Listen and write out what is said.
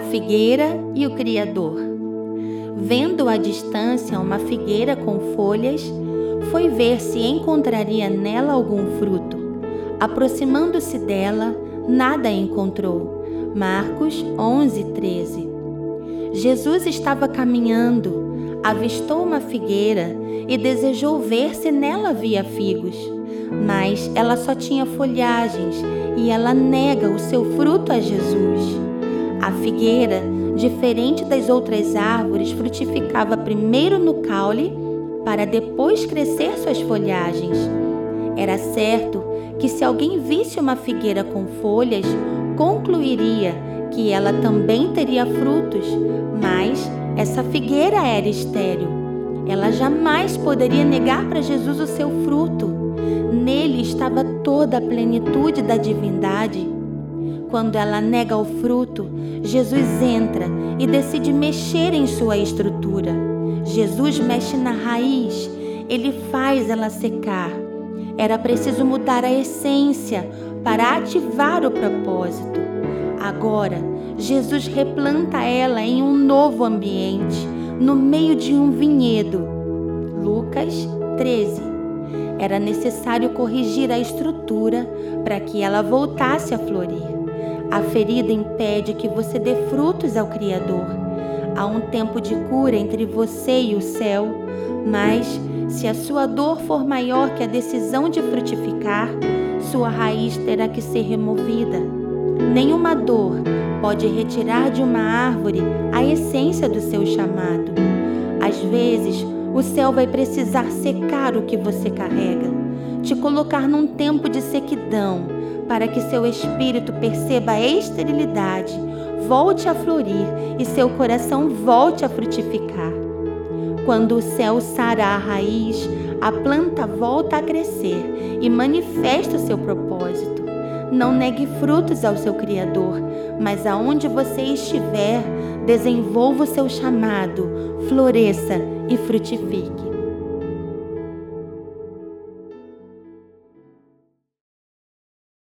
figueira e o Criador. Vendo à distância uma figueira com folhas, foi ver se encontraria nela algum fruto. Aproximando-se dela, nada encontrou. Marcos 11, 13. Jesus estava caminhando, avistou uma figueira e desejou ver se nela havia figos. Mas ela só tinha folhagens e ela nega o seu fruto a Jesus. A figueira, diferente das outras árvores, frutificava primeiro no caule para depois crescer suas folhagens. Era certo que se alguém visse uma figueira com folhas, concluiria que ela também teria frutos, mas essa figueira era estéril. Ela jamais poderia negar para Jesus o seu fruto. Nele estava toda a plenitude da divindade quando ela nega o fruto, Jesus entra e decide mexer em sua estrutura. Jesus mexe na raiz, ele faz ela secar. Era preciso mudar a essência para ativar o propósito. Agora, Jesus replanta ela em um novo ambiente, no meio de um vinhedo. Lucas 13. Era necessário corrigir a estrutura para que ela voltasse a florir. A ferida impede que você dê frutos ao Criador. Há um tempo de cura entre você e o céu, mas se a sua dor for maior que a decisão de frutificar, sua raiz terá que ser removida. Nenhuma dor pode retirar de uma árvore a essência do seu chamado. Às vezes, o céu vai precisar secar o que você carrega, te colocar num tempo de sequidão para que seu espírito perceba a esterilidade, volte a florir e seu coração volte a frutificar. Quando o céu sara a raiz, a planta volta a crescer e manifesta o seu propósito. Não negue frutos ao seu Criador, mas aonde você estiver, desenvolva o seu chamado, floresça e frutifique.